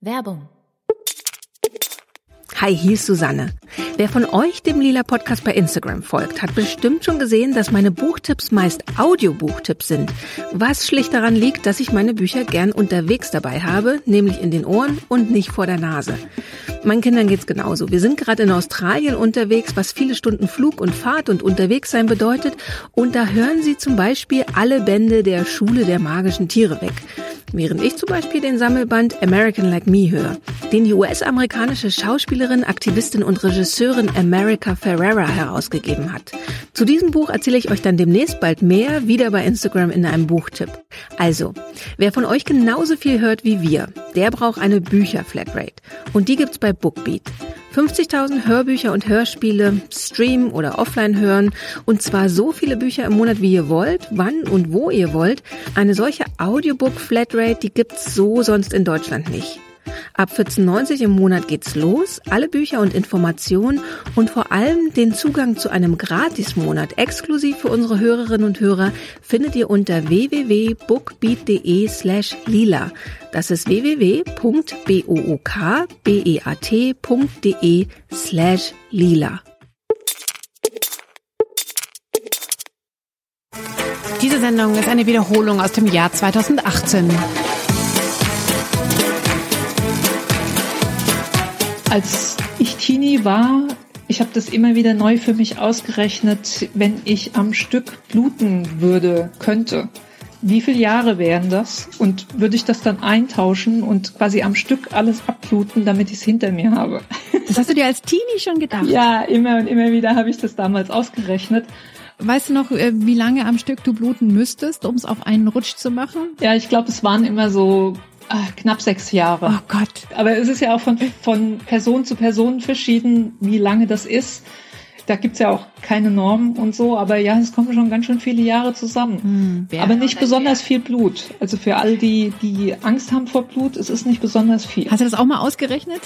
Werbung. Hi, hier ist Susanne. Wer von euch dem Lila Podcast bei Instagram folgt, hat bestimmt schon gesehen, dass meine Buchtipps meist Audiobuchtipps sind. Was schlicht daran liegt, dass ich meine Bücher gern unterwegs dabei habe, nämlich in den Ohren und nicht vor der Nase. Meinen Kindern geht's genauso. Wir sind gerade in Australien unterwegs, was viele Stunden Flug und Fahrt und unterwegs sein bedeutet. Und da hören sie zum Beispiel alle Bände der Schule der magischen Tiere weg. Während ich zum Beispiel den Sammelband American Like Me höre, den die US-amerikanische Schauspielerin, Aktivistin und Regisseurin America Ferrera herausgegeben hat. Zu diesem Buch erzähle ich euch dann demnächst bald mehr, wieder bei Instagram in einem Buchtipp. Also, wer von euch genauso viel hört wie wir, der braucht eine Bücher-Flatrate. Und die gibt's bei Bookbeat. 50.000 Hörbücher und Hörspiele streamen oder offline hören und zwar so viele Bücher im Monat, wie ihr wollt, wann und wo ihr wollt. Eine solche Audiobook Flatrate, die gibt's so sonst in Deutschland nicht. Ab 14,90 im Monat geht's los. Alle Bücher und Informationen und vor allem den Zugang zu einem Gratismonat exklusiv für unsere Hörerinnen und Hörer findet ihr unter www.bookbeat.de slash lila. Das ist www.bookbeat.de slash lila. Diese Sendung ist eine Wiederholung aus dem Jahr 2018. Als ich Teenie war, ich habe das immer wieder neu für mich ausgerechnet, wenn ich am Stück bluten würde, könnte. Wie viele Jahre wären das? Und würde ich das dann eintauschen und quasi am Stück alles abbluten, damit ich es hinter mir habe? Das hast du dir als Teenie schon gedacht? Ja, immer und immer wieder habe ich das damals ausgerechnet. Weißt du noch, äh, wie lange am Stück du bluten müsstest, um es auf einen Rutsch zu machen? Ja, ich glaube, es waren immer so Ach, knapp sechs Jahre. Oh Gott. Aber es ist ja auch von, von Person zu Person verschieden, wie lange das ist. Da gibt's ja auch keine Normen und so, aber ja, es kommen schon ganz schön viele Jahre zusammen. Hm, aber nicht besonders viel Blut. Also für all die, die Angst haben vor Blut, es ist nicht besonders viel. Hast du das auch mal ausgerechnet?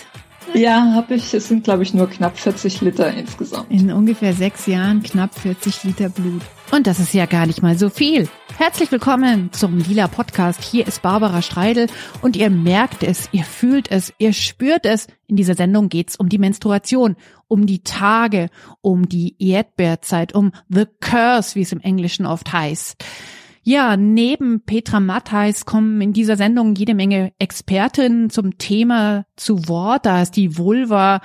Ja, habe ich. Es sind, glaube ich, nur knapp 40 Liter insgesamt. In ungefähr sechs Jahren knapp 40 Liter Blut. Und das ist ja gar nicht mal so viel. Herzlich willkommen zum Lila Podcast. Hier ist Barbara Streidel und ihr merkt es, ihr fühlt es, ihr spürt es. In dieser Sendung geht's um die Menstruation, um die Tage, um die Erdbeerzeit, um The Curse, wie es im Englischen oft heißt. Ja, neben Petra Mattheis kommen in dieser Sendung jede Menge Expertinnen zum Thema zu Wort. Da ist die Vulva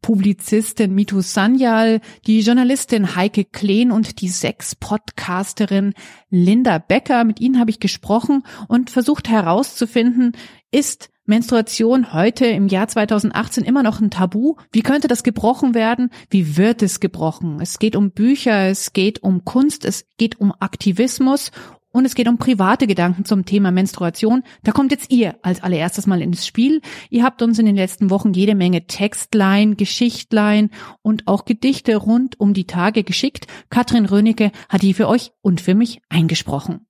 Publizistin Mitu Sanyal, die Journalistin Heike Kleen und die Sex-Podcasterin Linda Becker. Mit ihnen habe ich gesprochen und versucht herauszufinden, ist Menstruation heute im Jahr 2018 immer noch ein Tabu? Wie könnte das gebrochen werden? Wie wird es gebrochen? Es geht um Bücher, es geht um Kunst, es geht um Aktivismus und es geht um private Gedanken zum Thema Menstruation. Da kommt jetzt ihr als allererstes mal ins Spiel. Ihr habt uns in den letzten Wochen jede Menge Textlein, Geschichtlein und auch Gedichte rund um die Tage geschickt. Katrin Rönecke hat die für euch und für mich eingesprochen.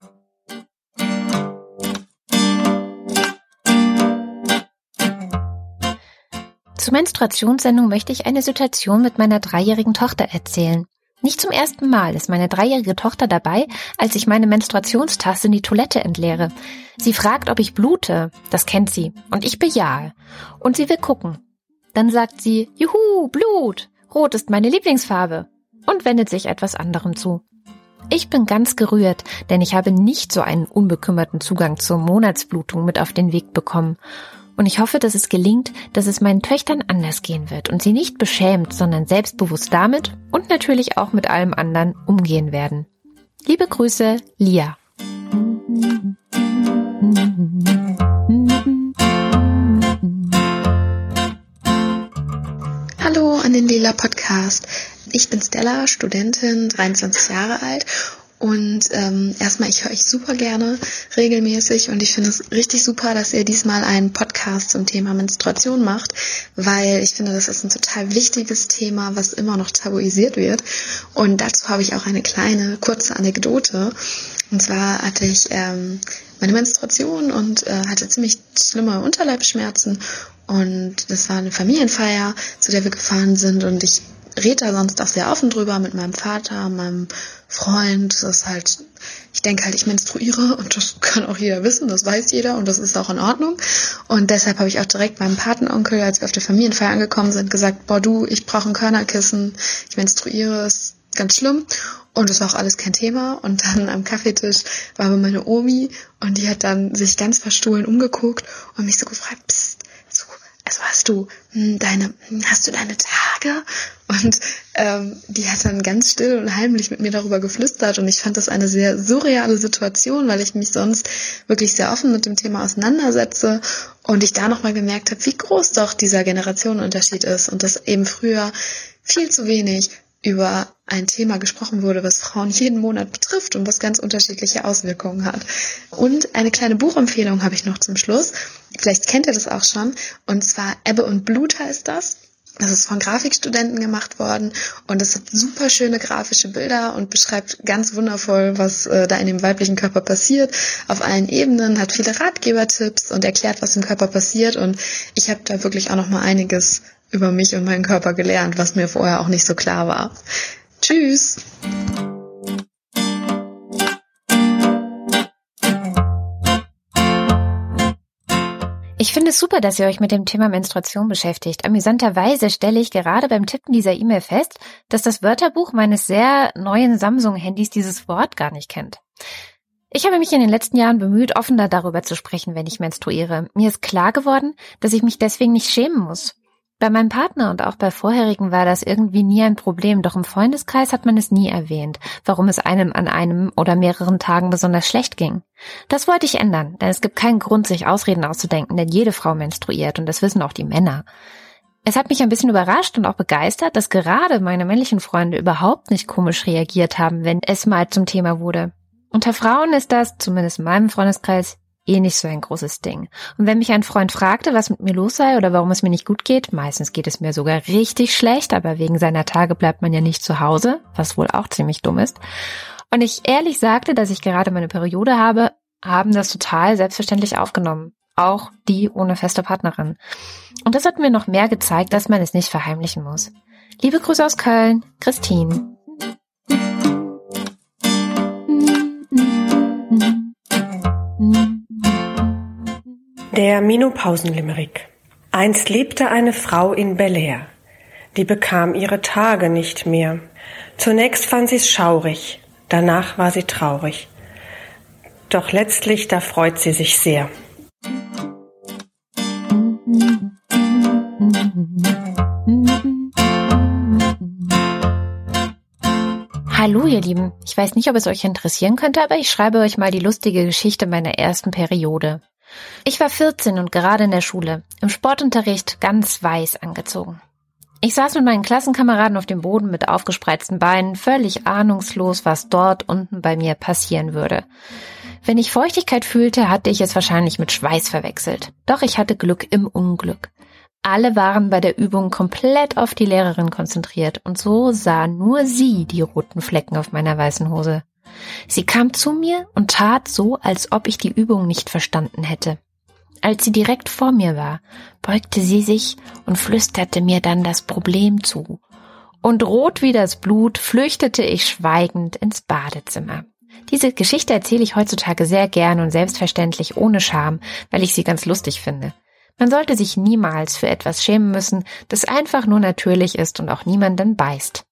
Zur Menstruationssendung möchte ich eine Situation mit meiner dreijährigen Tochter erzählen. Nicht zum ersten Mal ist meine dreijährige Tochter dabei, als ich meine Menstruationstasse in die Toilette entleere. Sie fragt, ob ich blute. Das kennt sie. Und ich bejahe. Und sie will gucken. Dann sagt sie, Juhu, Blut. Rot ist meine Lieblingsfarbe. Und wendet sich etwas anderem zu. Ich bin ganz gerührt, denn ich habe nicht so einen unbekümmerten Zugang zur Monatsblutung mit auf den Weg bekommen. Und ich hoffe, dass es gelingt, dass es meinen Töchtern anders gehen wird und sie nicht beschämt, sondern selbstbewusst damit und natürlich auch mit allem anderen umgehen werden. Liebe Grüße, Lia. Hallo an den Lila Podcast. Ich bin Stella, Studentin, 23 Jahre alt und ähm, erstmal, ich höre euch super gerne regelmäßig und ich finde es richtig super, dass ihr diesmal einen Podcast zum Thema Menstruation macht, weil ich finde, das ist ein total wichtiges Thema, was immer noch tabuisiert wird. Und dazu habe ich auch eine kleine, kurze Anekdote. Und zwar hatte ich ähm, meine Menstruation und äh, hatte ziemlich schlimme Unterleibsschmerzen. Und das war eine Familienfeier, zu der wir gefahren sind und ich rede da sonst auch sehr offen drüber mit meinem Vater, meinem Freund. Das ist halt, ich denke halt, ich menstruiere und das kann auch jeder wissen, das weiß jeder und das ist auch in Ordnung. Und deshalb habe ich auch direkt meinem Patenonkel, als wir auf der Familienfeier angekommen sind, gesagt, boah du, ich brauche ein Körnerkissen, ich menstruiere, ist ganz schlimm. Und das war auch alles kein Thema. Und dann am Kaffeetisch war aber meine Omi und die hat dann sich ganz verstohlen umgeguckt und mich so gefragt, psst, also hast du hm, deine, hm, hast du deine Tage? Und ähm, die hat dann ganz still und heimlich mit mir darüber geflüstert und ich fand das eine sehr surreale Situation, weil ich mich sonst wirklich sehr offen mit dem Thema auseinandersetze und ich da nochmal gemerkt habe, wie groß doch dieser Generationenunterschied ist und dass eben früher viel zu wenig über ein Thema gesprochen wurde, was Frauen jeden Monat betrifft und was ganz unterschiedliche Auswirkungen hat. Und eine kleine Buchempfehlung habe ich noch zum Schluss. Vielleicht kennt ihr das auch schon. Und zwar Ebbe und Blut heißt das. Das ist von Grafikstudenten gemacht worden und es hat super schöne grafische Bilder und beschreibt ganz wundervoll, was äh, da in dem weiblichen Körper passiert, auf allen Ebenen, hat viele Ratgebertipps und erklärt, was im Körper passiert und ich habe da wirklich auch noch mal einiges über mich und meinen Körper gelernt, was mir vorher auch nicht so klar war. Tschüss! Ich finde es super, dass ihr euch mit dem Thema Menstruation beschäftigt. Amüsanterweise stelle ich gerade beim Tippen dieser E-Mail fest, dass das Wörterbuch meines sehr neuen Samsung-Handys dieses Wort gar nicht kennt. Ich habe mich in den letzten Jahren bemüht, offener darüber zu sprechen, wenn ich menstruiere. Mir ist klar geworden, dass ich mich deswegen nicht schämen muss. Bei meinem Partner und auch bei vorherigen war das irgendwie nie ein Problem, doch im Freundeskreis hat man es nie erwähnt, warum es einem an einem oder mehreren Tagen besonders schlecht ging. Das wollte ich ändern, denn es gibt keinen Grund, sich Ausreden auszudenken, denn jede Frau menstruiert und das wissen auch die Männer. Es hat mich ein bisschen überrascht und auch begeistert, dass gerade meine männlichen Freunde überhaupt nicht komisch reagiert haben, wenn es mal zum Thema wurde. Unter Frauen ist das, zumindest in meinem Freundeskreis, eh nicht so ein großes Ding. Und wenn mich ein Freund fragte, was mit mir los sei oder warum es mir nicht gut geht, meistens geht es mir sogar richtig schlecht, aber wegen seiner Tage bleibt man ja nicht zu Hause, was wohl auch ziemlich dumm ist. Und ich ehrlich sagte, dass ich gerade meine Periode habe, haben das total selbstverständlich aufgenommen. Auch die ohne feste Partnerin. Und das hat mir noch mehr gezeigt, dass man es nicht verheimlichen muss. Liebe Grüße aus Köln, Christine. Der Menopausenlimerick. Einst lebte eine Frau in Bel Air. Die bekam ihre Tage nicht mehr. Zunächst fand sie's schaurig, danach war sie traurig. Doch letztlich, da freut sie sich sehr. Hallo ihr Lieben, ich weiß nicht, ob es euch interessieren könnte, aber ich schreibe euch mal die lustige Geschichte meiner ersten Periode. Ich war 14 und gerade in der Schule, im Sportunterricht ganz weiß angezogen. Ich saß mit meinen Klassenkameraden auf dem Boden mit aufgespreizten Beinen, völlig ahnungslos, was dort unten bei mir passieren würde. Wenn ich Feuchtigkeit fühlte, hatte ich es wahrscheinlich mit Schweiß verwechselt. Doch ich hatte Glück im Unglück. Alle waren bei der Übung komplett auf die Lehrerin konzentriert und so sah nur sie die roten Flecken auf meiner weißen Hose. Sie kam zu mir und tat so, als ob ich die Übung nicht verstanden hätte. Als sie direkt vor mir war, beugte sie sich und flüsterte mir dann das Problem zu. Und rot wie das Blut flüchtete ich schweigend ins Badezimmer. Diese Geschichte erzähle ich heutzutage sehr gern und selbstverständlich ohne Scham, weil ich sie ganz lustig finde. Man sollte sich niemals für etwas schämen müssen, das einfach nur natürlich ist und auch niemanden beißt.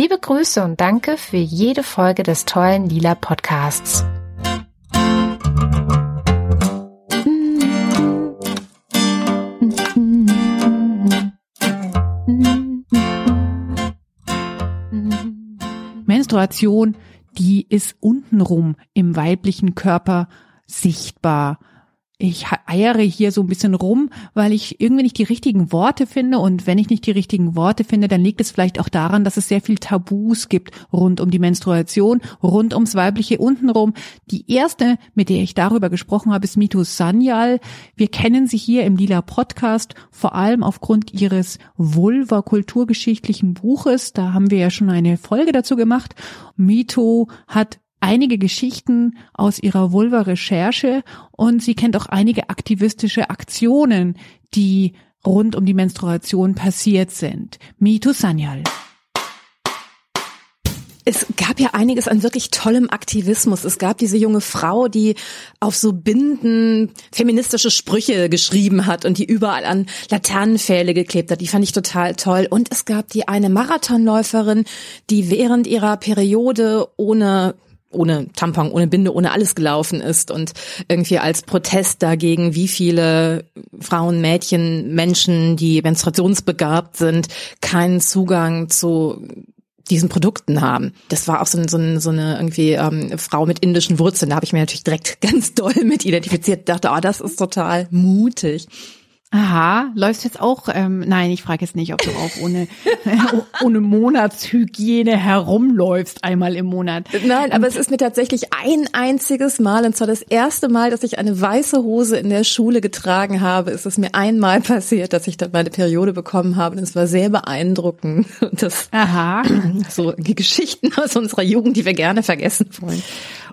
Liebe Grüße und danke für jede Folge des tollen Lila Podcasts. Menstruation, die ist untenrum im weiblichen Körper sichtbar ich eiere hier so ein bisschen rum, weil ich irgendwie nicht die richtigen Worte finde. Und wenn ich nicht die richtigen Worte finde, dann liegt es vielleicht auch daran, dass es sehr viel Tabus gibt rund um die Menstruation, rund ums weibliche untenrum. Die erste, mit der ich darüber gesprochen habe, ist Mito Sanyal. Wir kennen sie hier im Lila Podcast, vor allem aufgrund ihres Vulva-kulturgeschichtlichen Buches. Da haben wir ja schon eine Folge dazu gemacht. Mito hat einige Geschichten aus ihrer Vulva-Recherche und sie kennt auch einige aktivistische Aktionen, die rund um die Menstruation passiert sind. Mitu Sanyal. Es gab ja einiges an wirklich tollem Aktivismus. Es gab diese junge Frau, die auf so Binden feministische Sprüche geschrieben hat und die überall an Laternenpfähle geklebt hat. Die fand ich total toll. Und es gab die eine Marathonläuferin, die während ihrer Periode ohne ohne Tampon, ohne Binde, ohne alles gelaufen ist und irgendwie als Protest dagegen, wie viele Frauen, Mädchen, Menschen, die menstruationsbegabt sind, keinen Zugang zu diesen Produkten haben. Das war auch so, so, so eine irgendwie ähm, Frau mit indischen Wurzeln. Da habe ich mir natürlich direkt ganz doll mit identifiziert. Dachte, oh, das ist total mutig. Aha, läufst jetzt auch, ähm, nein, ich frage jetzt nicht, ob du auch ohne, ohne Monatshygiene herumläufst, einmal im Monat. Nein, aber es ist mir tatsächlich ein einziges Mal, und zwar das erste Mal, dass ich eine weiße Hose in der Schule getragen habe, ist es mir einmal passiert, dass ich dann meine Periode bekommen habe und es war sehr beeindruckend. Das, Aha. So die Geschichten aus unserer Jugend, die wir gerne vergessen wollen.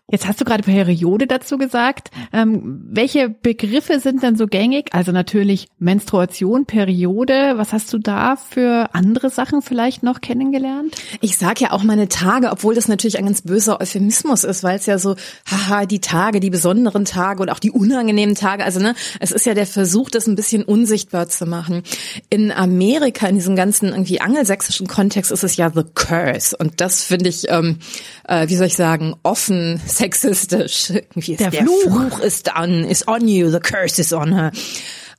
Jetzt hast du gerade Periode dazu gesagt. Ähm, welche Begriffe sind denn so gängig? Also natürlich Menstruation, Periode. Was hast du da für andere Sachen vielleicht noch kennengelernt? Ich sage ja auch meine Tage, obwohl das natürlich ein ganz böser Euphemismus ist, weil es ja so, haha, die Tage, die besonderen Tage und auch die unangenehmen Tage. Also ne, es ist ja der Versuch, das ein bisschen unsichtbar zu machen. In Amerika, in diesem ganzen irgendwie angelsächsischen Kontext, ist es ja the curse. Und das finde ich, ähm, äh, wie soll ich sagen, offen sexistisch. Irgendwie Der der, Fluch. Fluch ist on, is on you, the curse is on her.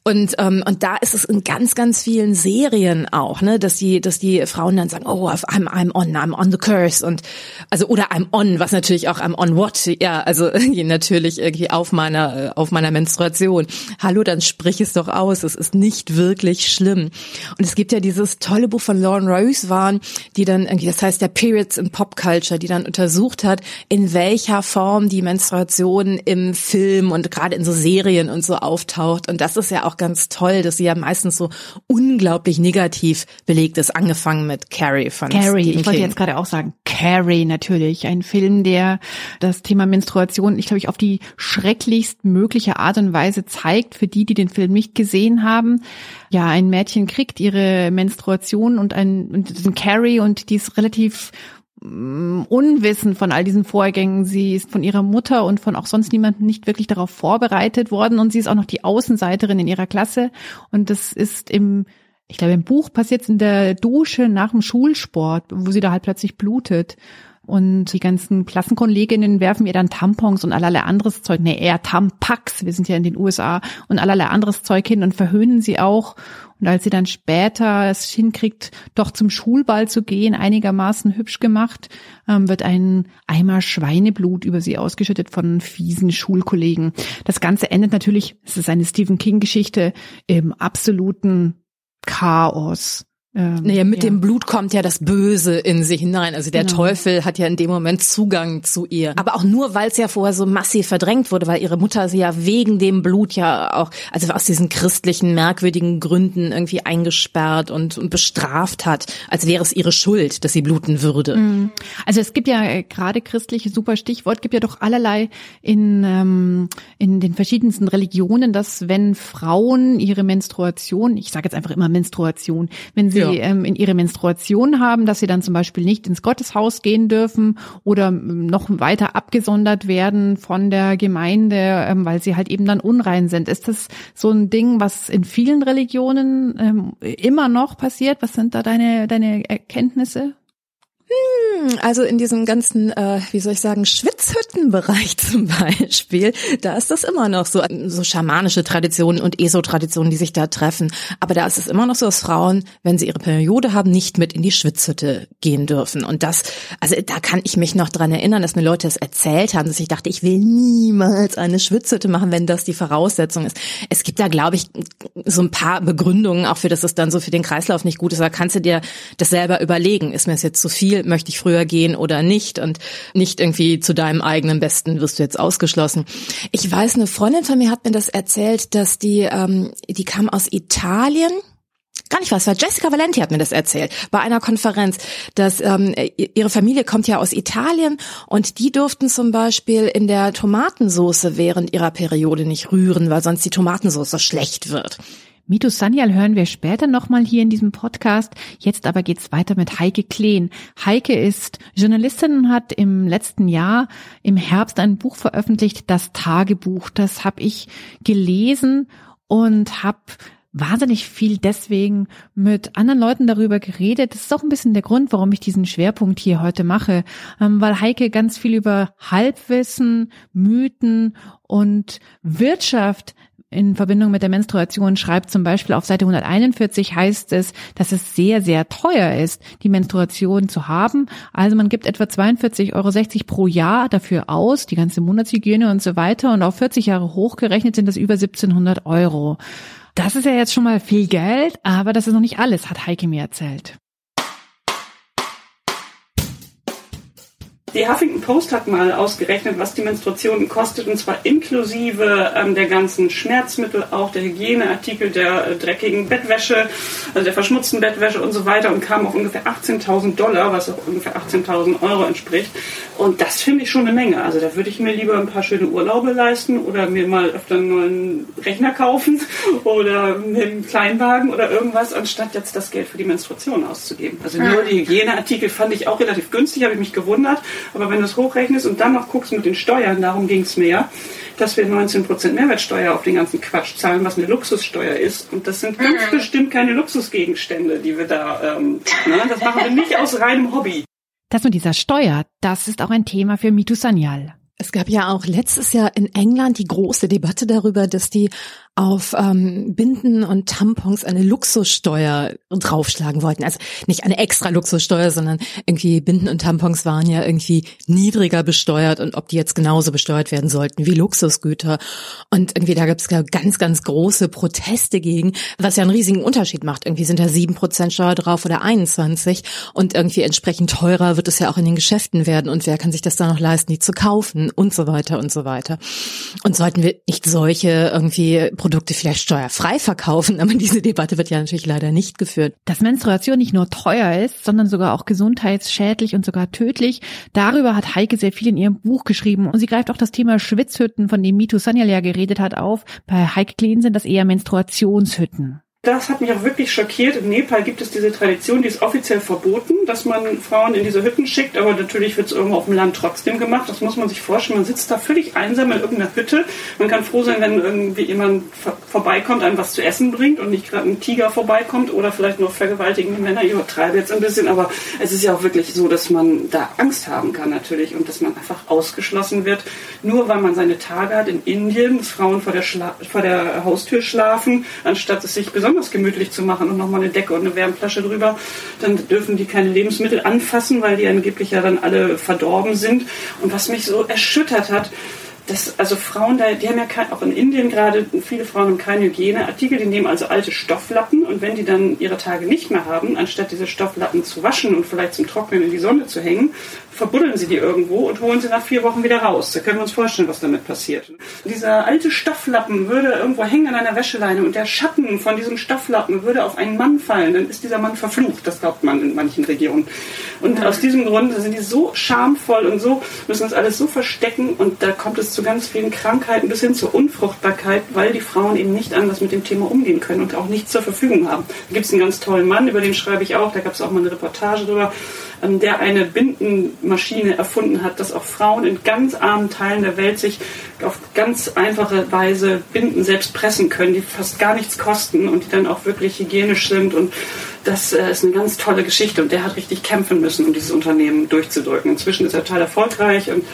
Und, ähm, und da ist es in ganz, ganz vielen Serien auch, ne, dass die, dass die Frauen dann sagen, oh, I'm, I'm on, I'm on the curse und also oder I'm on, was natürlich auch I'm on what, ja, also natürlich irgendwie auf meiner, äh, auf meiner Menstruation. Hallo, dann sprich es doch aus, es ist nicht wirklich schlimm. Und es gibt ja dieses tolle Buch von Lauren Rose waren, die dann irgendwie, das heißt der Periods in Pop Culture, die dann untersucht hat, in welcher Form die Menstruation im Film und gerade in so Serien und so auftaucht. Und das ist ja auch ganz toll, dass sie ja meistens so unglaublich negativ belegt ist, angefangen mit Carrie von Carrie, Stephen ich wollte King. jetzt gerade auch sagen, Carrie natürlich, ein Film, der das Thema Menstruation, ich glaube ich, auf die schrecklichst mögliche Art und Weise zeigt, für die, die den Film nicht gesehen haben. Ja, ein Mädchen kriegt ihre Menstruation und ein, und ein Carrie und die ist relativ unwissend von all diesen Vorgängen. Sie ist von ihrer Mutter und von auch sonst niemandem nicht wirklich darauf vorbereitet worden und sie ist auch noch die Außenseiterin in ihrer Klasse und das ist im ich glaube, im Buch passiert es in der Dusche nach dem Schulsport, wo sie da halt plötzlich blutet. Und die ganzen Klassenkolleginnen werfen ihr dann Tampons und allerlei anderes Zeug, nee, eher Tampax, wir sind ja in den USA, und allerlei anderes Zeug hin und verhöhnen sie auch. Und als sie dann später es hinkriegt, doch zum Schulball zu gehen, einigermaßen hübsch gemacht, ähm, wird ein Eimer Schweineblut über sie ausgeschüttet von fiesen Schulkollegen. Das Ganze endet natürlich, es ist eine Stephen King-Geschichte, im absoluten Chaos. Ähm, Naja, mit ja. dem Blut kommt ja das Böse in sie hinein. Also der Genau. Teufel hat ja in dem Moment Zugang zu ihr. Aber auch nur, weil es ja vorher so massiv verdrängt wurde, weil ihre Mutter sie ja wegen dem Blut ja auch, also aus diesen christlichen, merkwürdigen Gründen irgendwie eingesperrt und, und bestraft hat, als wäre es ihre Schuld, dass sie bluten würde. Also es gibt ja äh, gerade christliche super Stichwort, gibt ja doch allerlei in, ähm, in den verschiedensten Religionen, dass wenn Frauen ihre Menstruation, ich sage jetzt einfach immer Menstruation, wenn sie Ja. Ähm, in ihre Menstruation haben, dass sie dann zum Beispiel nicht ins Gotteshaus gehen dürfen oder ähm, noch weiter abgesondert werden von der Gemeinde, ähm, weil sie halt eben dann unrein sind. Ist das so ein Ding, was in vielen Religionen ähm, immer noch passiert? Was sind da deine, deine Erkenntnisse? Also in diesem ganzen, äh, wie soll ich sagen, Schwitzhüttenbereich zum Beispiel, da ist das immer noch so, so schamanische Traditionen und ESO-Traditionen, die sich da treffen. Aber da ist es immer noch so, dass Frauen, wenn sie ihre Periode haben, nicht mit in die Schwitzhütte gehen dürfen. Und das, also da kann ich mich noch dran erinnern, dass mir Leute das erzählt haben, dass ich dachte, ich will niemals eine Schwitzhütte machen, wenn das die Voraussetzung ist. Es gibt da, glaube ich, so ein paar Begründungen auch für, dass es dann so für den Kreislauf nicht gut ist. Da kannst du dir das selber überlegen. Ist mir das jetzt zu viel? Möchte ich früher gehen oder nicht? Und nicht irgendwie zu deinem eigenen Besten wirst du jetzt ausgeschlossen. Ich weiß, eine Freundin von mir hat mir das erzählt, dass die, ähm, die kam aus Italien. Gar nicht was, war Jessica Valenti hat mir das erzählt bei einer Konferenz, dass ähm, ihre Familie kommt ja aus Italien und die durften zum Beispiel in der Tomatensoße während ihrer Periode nicht rühren, weil sonst die Tomatensoße schlecht wird. Mito Sanyal hören wir später nochmal hier in diesem Podcast. Jetzt aber geht's weiter mit Heike Kleen. Heike ist Journalistin und hat im letzten Jahr im Herbst ein Buch veröffentlicht, das Tagebuch. Das habe ich gelesen und habe wahnsinnig viel deswegen mit anderen Leuten darüber geredet. Das ist auch ein bisschen der Grund, warum ich diesen Schwerpunkt hier heute mache, ähm, weil Heike ganz viel über Halbwissen, Mythen und Wirtschaft in Verbindung mit der Menstruation schreibt zum Beispiel auf Seite 141 heißt es, dass es sehr, sehr teuer ist, die Menstruation zu haben. Also man gibt etwa 42,60 Euro pro Jahr dafür aus, die ganze Monatshygiene und so weiter. Und auf 40 Jahre hochgerechnet sind das über 1700 Euro. Das ist ja jetzt schon mal viel Geld, aber das ist noch nicht alles, hat Heike mir erzählt. Die Huffington Post hat mal ausgerechnet, was die Menstruation kostet, und zwar inklusive ähm, der ganzen Schmerzmittel, auch der Hygieneartikel, der äh, dreckigen Bettwäsche, also der verschmutzten Bettwäsche und so weiter und kam auf ungefähr 18.000 Dollar, was auch ungefähr 18.000 Euro entspricht. Und das finde ich schon eine Menge. Also da würde ich mir lieber ein paar schöne Urlaube leisten oder mir mal öfter einen neuen Rechner kaufen oder einen Kleinwagen oder irgendwas, anstatt jetzt das Geld für die Menstruation auszugeben. Also nur die Hygieneartikel fand ich auch relativ günstig, habe ich mich gewundert. Aber wenn du es hochrechnest und dann noch guckst mit den Steuern, darum ging es mir ja, dass wir 19% Mehrwertsteuer auf den ganzen Quatsch zahlen, was eine Luxussteuer ist. Und das sind ganz mhm. bestimmt keine Luxusgegenstände, die wir da, ähm, ne, das machen wir nicht aus reinem Hobby. Das mit dieser Steuer, das ist auch ein Thema für Mitu Sanyal. Es gab ja auch letztes Jahr in England die große Debatte darüber, dass die auf ähm, Binden und Tampons eine Luxussteuer draufschlagen wollten. Also nicht eine extra Luxussteuer, sondern irgendwie Binden und Tampons waren ja irgendwie niedriger besteuert und ob die jetzt genauso besteuert werden sollten wie Luxusgüter. Und irgendwie da gab es ganz, ganz große Proteste gegen, was ja einen riesigen Unterschied macht. Irgendwie sind da sieben Prozent Steuer drauf oder 21 und irgendwie entsprechend teurer wird es ja auch in den Geschäften werden und wer kann sich das dann noch leisten, die zu kaufen und so weiter und so weiter. Und sollten wir nicht solche irgendwie Produkte vielleicht steuerfrei verkaufen, aber diese Debatte wird ja natürlich leider nicht geführt. Dass Menstruation nicht nur teuer ist, sondern sogar auch gesundheitsschädlich und sogar tödlich, darüber hat Heike sehr viel in ihrem Buch geschrieben und sie greift auch das Thema Schwitzhütten, von dem Mitu Sanyal ja geredet hat, auf. Bei Heike Kleen sind das eher Menstruationshütten das hat mich auch wirklich schockiert. In Nepal gibt es diese Tradition, die ist offiziell verboten, dass man Frauen in diese Hütten schickt, aber natürlich wird es irgendwo auf dem Land trotzdem gemacht. Das muss man sich vorstellen. Man sitzt da völlig einsam in irgendeiner Hütte. Man kann froh sein, wenn irgendwie jemand vorbeikommt, einem was zu essen bringt und nicht gerade ein Tiger vorbeikommt oder vielleicht noch vergewaltigende Männer. Ich übertreibe jetzt ein bisschen, aber es ist ja auch wirklich so, dass man da Angst haben kann natürlich und dass man einfach ausgeschlossen wird, nur weil man seine Tage hat in Indien, dass Frauen vor der, Schla vor der Haustür schlafen, anstatt es sich besonders besonders gemütlich zu machen und nochmal eine Decke und eine Wärmflasche drüber. Dann dürfen die keine Lebensmittel anfassen, weil die angeblich ja dann alle verdorben sind. Und was mich so erschüttert hat, dass also Frauen da, die haben ja kein, auch in Indien gerade, viele Frauen haben keine Hygieneartikel, die nehmen also alte Stofflappen und wenn die dann ihre Tage nicht mehr haben, anstatt diese Stofflappen zu waschen und vielleicht zum Trocknen in die Sonne zu hängen, verbuddeln sie die irgendwo und holen sie nach vier Wochen wieder raus. Da können wir uns vorstellen, was damit passiert. Dieser alte Stofflappen würde irgendwo hängen an einer Wäscheleine und der Schatten von diesem Stofflappen würde auf einen Mann fallen, dann ist dieser Mann verflucht. Das glaubt man in manchen Regionen. Und aus diesem Grund sind die so schamvoll und so, müssen das alles so verstecken und da kommt es zu ganz vielen Krankheiten bis hin zur Unfruchtbarkeit, weil die Frauen eben nicht anders mit dem Thema umgehen können und auch nichts zur Verfügung haben. Da gibt es einen ganz tollen Mann, über den schreibe ich auch, da gab es auch mal eine Reportage drüber, der eine Bindenmaschine erfunden hat, dass auch Frauen in ganz armen Teilen der Welt sich auf ganz einfache Weise Binden selbst pressen können, die fast gar nichts kosten und die dann auch wirklich hygienisch sind. Und das äh, ist eine ganz tolle Geschichte. Und der hat richtig kämpfen müssen, um dieses Unternehmen durchzudrücken. Inzwischen ist er total erfolgreich und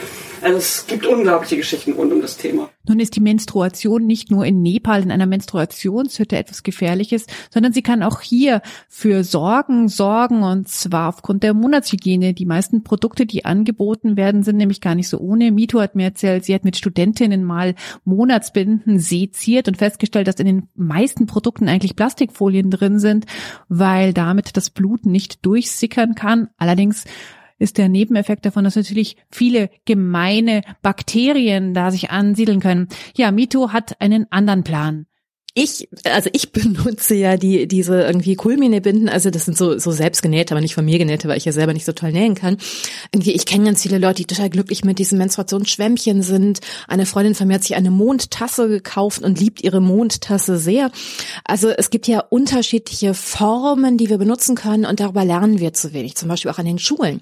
also es gibt unglaubliche Geschichten rund um das Thema. Nun ist die Menstruation nicht nur in Nepal in einer Menstruationshütte etwas Gefährliches, sondern sie kann auch hier für Sorgen sorgen und zwar aufgrund der Monatshygiene. Die meisten Produkte, die angeboten werden, sind nämlich gar nicht so ohne. Mito hat mir erzählt, sie hat mit Studentinnen mal Monatsbinden seziert und festgestellt, dass in den meisten Produkten eigentlich Plastikfolien drin sind, weil damit das Blut nicht durchsickern kann. Allerdings ist der Nebeneffekt davon, dass natürlich viele gemeine Bakterien da sich ansiedeln können. Ja, Mito hat einen anderen Plan. Ich, also ich benutze ja die, diese irgendwie Kulmine-Binden, also das sind so, so selbst genähte, aber nicht von mir genähte, weil ich ja selber nicht so toll nähen kann. Irgendwie, ich kenne ganz viele Leute, die total glücklich mit diesen Menstruationsschwämmchen sind. Eine Freundin von mir hat sich eine Mondtasse gekauft und liebt ihre Mondtasse sehr. Also es gibt ja unterschiedliche Formen, die wir benutzen können und darüber lernen wir zu wenig. Zum Beispiel auch an den Schulen.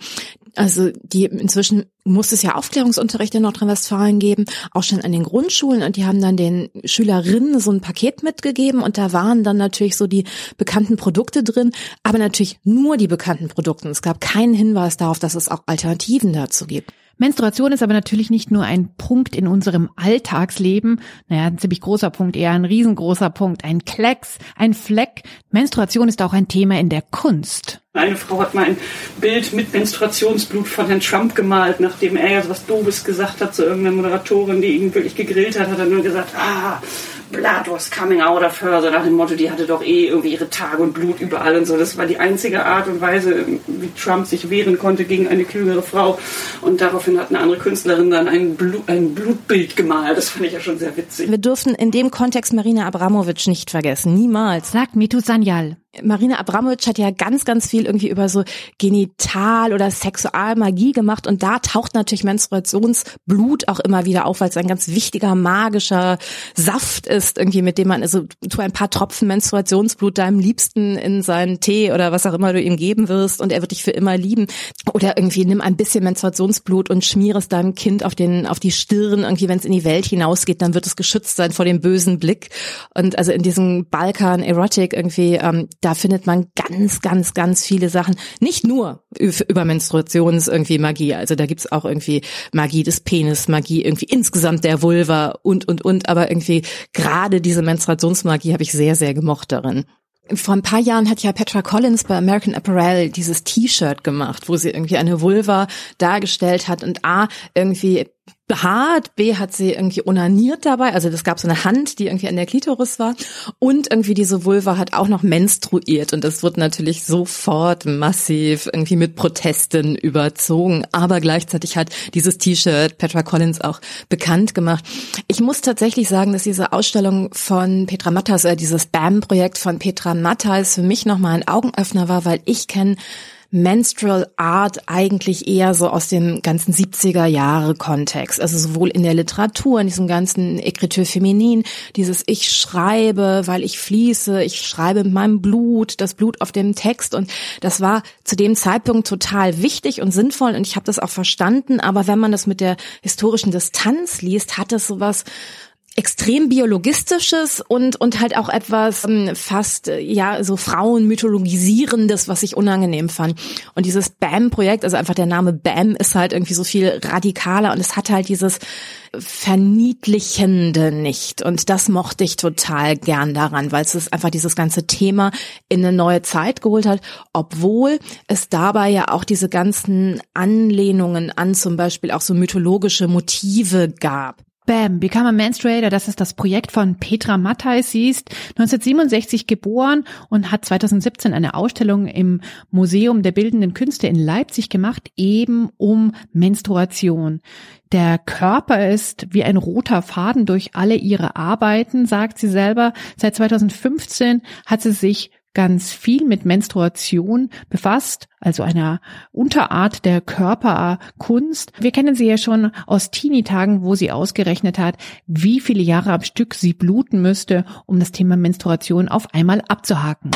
Also die inzwischen muss es ja Aufklärungsunterricht in Nordrhein-Westfalen geben, auch schon an den Grundschulen und die haben dann den Schülerinnen so ein Paket mitgegeben und da waren dann natürlich so die bekannten Produkte drin, aber natürlich nur die bekannten Produkte. Es gab keinen Hinweis darauf, dass es auch Alternativen dazu gibt. Menstruation ist aber natürlich nicht nur ein Punkt in unserem Alltagsleben, naja, ein ziemlich großer Punkt, eher ein riesengroßer Punkt, ein Klecks, ein Fleck. Menstruation ist auch ein Thema in der Kunst. Eine Frau hat mal ein Bild mit Menstruationsblut von Herrn Trump gemalt, nachdem er ja so was Doofes gesagt hat zu irgendeiner Moderatorin, die ihn wirklich gegrillt hat, hat er nur gesagt, ah, Blood was coming out of her, so nach dem Motto, die hatte doch eh irgendwie ihre Tage und Blut überall und so. Das war die einzige Art und Weise, wie Trump sich wehren konnte gegen eine klügere Frau. Und daraufhin hat eine andere Künstlerin dann ein, Blut, ein Blutbild gemalt. Das fand ich ja schon sehr witzig. Wir dürfen in dem Kontext Marina Abramovic nicht vergessen. Niemals. Sagt Mitu Sanyal. Marina Abramovic hat ja ganz, ganz viel irgendwie über so Genital- oder Sexualmagie gemacht und da taucht natürlich Menstruationsblut auch immer wieder auf, weil es ein ganz wichtiger magischer Saft ist, irgendwie mit dem man, also tu ein paar Tropfen Menstruationsblut deinem Liebsten in seinen Tee oder was auch immer du ihm geben wirst und er wird dich für immer lieben. Oder irgendwie nimm ein bisschen Menstruationsblut und schmier es deinem Kind auf den, auf die Stirn, irgendwie wenn es in die Welt hinausgeht, dann wird es geschützt sein vor dem bösen Blick. Und also in diesem Balkan Erotic irgendwie, ähm, da findet man ganz, ganz, ganz viele Sachen. Nicht nur über Menstruations irgendwie Magie. Also da gibt's auch irgendwie Magie des Penis, Magie irgendwie insgesamt der Vulva und, und, und. Aber irgendwie gerade diese Menstruationsmagie habe ich sehr, sehr gemocht darin. Vor ein paar Jahren hat ja Petra Collins bei American Apparel dieses T-Shirt gemacht, wo sie irgendwie eine Vulva dargestellt hat und A, irgendwie behaart, B hat sie irgendwie onaniert dabei, also das gab so eine Hand, die irgendwie an der Klitoris war. Und irgendwie diese Vulva hat auch noch menstruiert. Und das wird natürlich sofort massiv irgendwie mit Protesten überzogen, aber gleichzeitig hat dieses T-Shirt Petra Collins auch bekannt gemacht. Ich muss tatsächlich sagen, dass diese Ausstellung von Petra Matthais, äh, dieses BAM-Projekt von Petra Matthais für mich nochmal ein Augenöffner war, weil ich kenne Menstrual Art eigentlich eher so aus dem ganzen 70er Jahre Kontext. Also sowohl in der Literatur, in diesem ganzen Écriture Feminin, dieses ich schreibe, weil ich fließe, ich schreibe mit meinem Blut, das Blut auf dem Text. Und das war zu dem Zeitpunkt total wichtig und sinnvoll. Und ich habe das auch verstanden, aber wenn man das mit der historischen Distanz liest, hat es sowas extrem biologistisches und und halt auch etwas ähm, fast äh, ja so Frauenmythologisierendes, was ich unangenehm fand. Und dieses Bam Projekt, also einfach der Name Bam ist halt irgendwie so viel radikaler und es hat halt dieses verniedlichende nicht und das mochte ich total gern daran, weil es einfach dieses ganze Thema in eine neue Zeit geholt hat, obwohl es dabei ja auch diese ganzen Anlehnungen an zum Beispiel auch so mythologische Motive gab. Bam, Become a Menstruator, das ist das Projekt von Petra Matthais. Sie ist 1967 geboren und hat 2017 eine Ausstellung im Museum der Bildenden Künste in Leipzig gemacht, eben um Menstruation. Der Körper ist wie ein roter Faden durch alle ihre Arbeiten, sagt sie selber. Seit 2015 hat sie sich ganz viel mit Menstruation befasst, also einer Unterart der Körperkunst. Wir kennen sie ja schon aus Teenie-Tagen, wo sie ausgerechnet hat, wie viele Jahre am Stück sie bluten müsste, um das Thema Menstruation auf einmal abzuhaken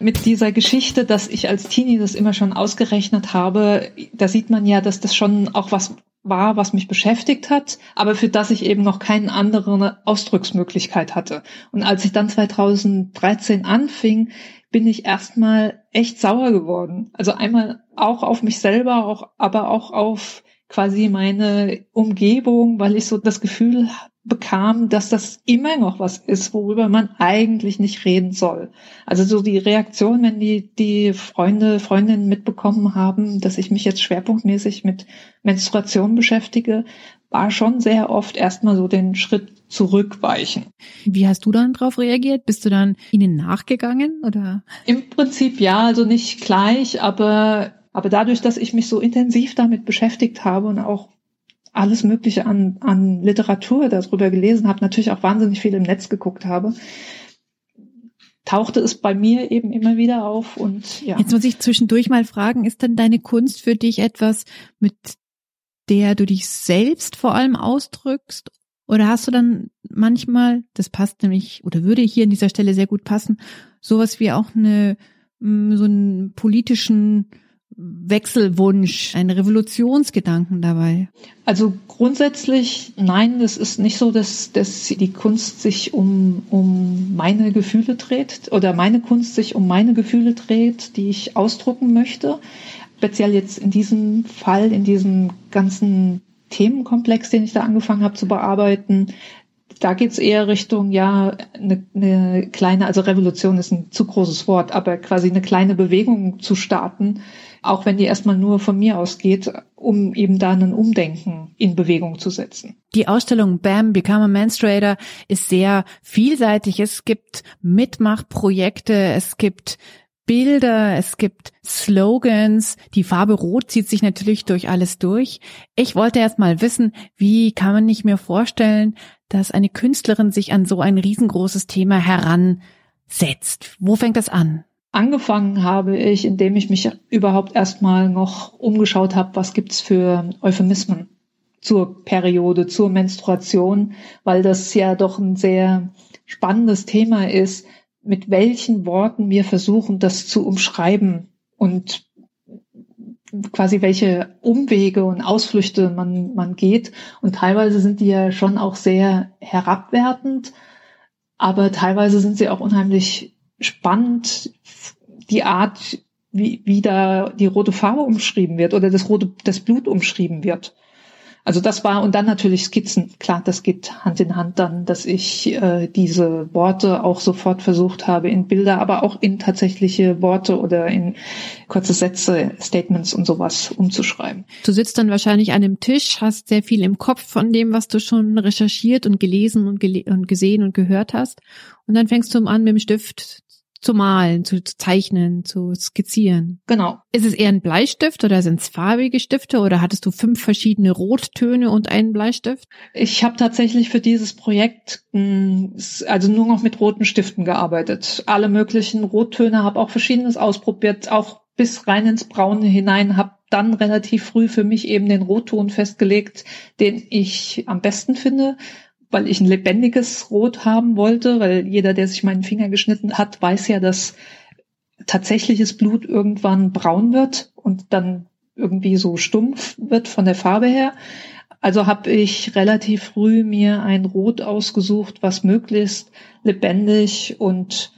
mit dieser Geschichte, dass ich als Teenie das immer schon ausgerechnet habe, da sieht man ja, dass das schon auch was war, was mich beschäftigt hat, aber für das ich eben noch keine andere Ausdrucksmöglichkeit hatte. Und als ich dann 2013 anfing, bin ich erstmal echt sauer geworden. Also einmal auch auf mich selber, auch, aber auch auf quasi meine Umgebung, weil ich so das Gefühl bekam, dass das immer noch was ist, worüber man eigentlich nicht reden soll. Also so die Reaktion, wenn die, die Freunde, Freundinnen mitbekommen haben, dass ich mich jetzt schwerpunktmäßig mit Menstruation beschäftige, war schon sehr oft erstmal so den Schritt zurückweichen. Wie hast du dann darauf reagiert? Bist du dann ihnen nachgegangen oder? Im Prinzip ja, also nicht gleich, aber, aber dadurch, dass ich mich so intensiv damit beschäftigt habe und auch alles Mögliche an, an Literatur darüber gelesen habe, natürlich auch wahnsinnig viel im Netz geguckt habe, tauchte es bei mir eben immer wieder auf und ja. Jetzt muss ich zwischendurch mal fragen, ist denn deine Kunst für dich etwas, mit der du dich selbst vor allem ausdrückst? Oder hast du dann manchmal, das passt nämlich oder würde hier an dieser Stelle sehr gut passen, sowas wie auch eine mm, so einen politischen Wechselwunsch, einen Revolutionsgedanken dabei? Also grundsätzlich nein, es ist nicht so, dass, dass die Kunst sich um, um meine Gefühle dreht oder meine Kunst sich um meine Gefühle dreht, die ich ausdrucken möchte. Speziell jetzt in diesem Fall, in diesem ganzen Themenkomplex, den ich da angefangen habe zu bearbeiten, da geht's eher Richtung, ja, eine, eine kleine, also Revolution ist ein zu großes Wort, aber quasi eine kleine Bewegung zu starten, auch wenn die erstmal nur von mir ausgeht, um eben da ein Umdenken in Bewegung zu setzen. Die Ausstellung Bam, Become a Menstruator ist sehr vielseitig. Es gibt Mitmachprojekte, es gibt Bilder, es gibt Slogans. Die Farbe Rot zieht sich natürlich durch alles durch. Ich wollte erst mal wissen, wie kann man nicht mehr vorstellen, dass eine Künstlerin sich an so ein riesengroßes Thema heransetzt? Wo fängt das an? Angefangen habe ich, indem ich mich überhaupt erstmal noch umgeschaut habe, was gibt's für Euphemismen zur Periode, zur Menstruation, weil das ja doch ein sehr spannendes Thema ist, mit welchen Worten wir versuchen, das zu umschreiben und quasi welche Umwege und Ausflüchte man, man geht. Und teilweise sind die ja schon auch sehr herabwertend, aber teilweise sind sie auch unheimlich spannend. Die Art, wie, wie da die rote Farbe umschrieben wird oder das rote, das Blut umschrieben wird. Also das war und dann natürlich Skizzen. Klar, das geht Hand in Hand dann, dass ich äh, diese Worte auch sofort versucht habe in Bilder, aber auch in tatsächliche Worte oder in kurze Sätze, Statements und sowas umzuschreiben. Du sitzt dann wahrscheinlich an dem Tisch, hast sehr viel im Kopf von dem, was du schon recherchiert und gelesen und, gele und gesehen und gehört hast. Und dann fängst du an, mit dem Stift zu malen, zu zeichnen, zu skizzieren. Genau. Ist es eher ein Bleistift oder sind es farbige Stifte oder hattest du fünf verschiedene Rottöne und einen Bleistift? Ich habe tatsächlich für dieses Projekt hm, also nur noch mit roten Stiften gearbeitet. Alle möglichen Rottöne, habe auch verschiedenes ausprobiert, auch bis rein ins Braune hinein, habe dann relativ früh für mich eben den Rotton festgelegt, den ich am besten finde weil ich ein lebendiges Rot haben wollte, weil jeder, der sich meinen Finger geschnitten hat, weiß ja, dass tatsächliches Blut irgendwann braun wird und dann irgendwie so stumpf wird von der Farbe her. Also habe ich relativ früh mir ein Rot ausgesucht, was möglichst lebendig und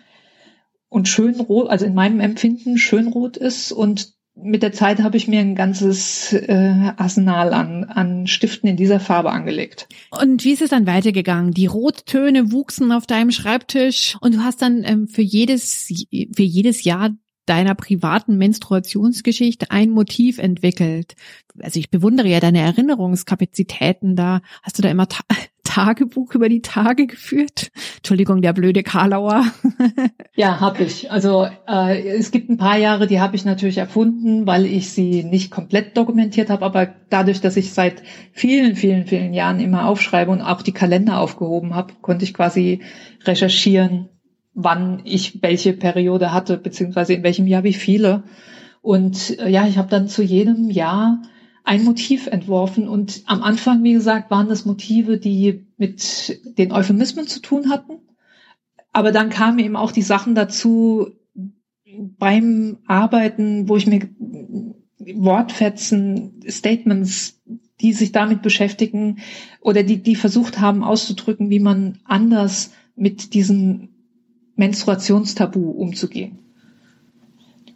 und schön rot, also in meinem Empfinden schön rot ist und mit der Zeit habe ich mir ein ganzes äh, Arsenal an, an Stiften in dieser Farbe angelegt. Und wie ist es dann weitergegangen? Die Rottöne wuchsen auf deinem Schreibtisch und du hast dann ähm, für jedes für jedes Jahr deiner privaten Menstruationsgeschichte ein Motiv entwickelt. Also ich bewundere ja deine Erinnerungskapazitäten da. Hast du da immer Tagebuch über die Tage geführt? Entschuldigung, der blöde Karlauer. ja, habe ich. Also äh, es gibt ein paar Jahre, die habe ich natürlich erfunden, weil ich sie nicht komplett dokumentiert habe, aber dadurch, dass ich seit vielen, vielen, vielen Jahren immer aufschreibe und auch die Kalender aufgehoben habe, konnte ich quasi recherchieren, wann ich welche Periode hatte, beziehungsweise in welchem Jahr wie viele. Und äh, ja, ich habe dann zu jedem Jahr ein Motiv entworfen. Und am Anfang, wie gesagt, waren das Motive, die mit den Euphemismen zu tun hatten. Aber dann kamen eben auch die Sachen dazu beim Arbeiten, wo ich mir Wortfetzen, Statements, die sich damit beschäftigen oder die, die versucht haben auszudrücken, wie man anders mit diesen Menstruationstabu umzugehen.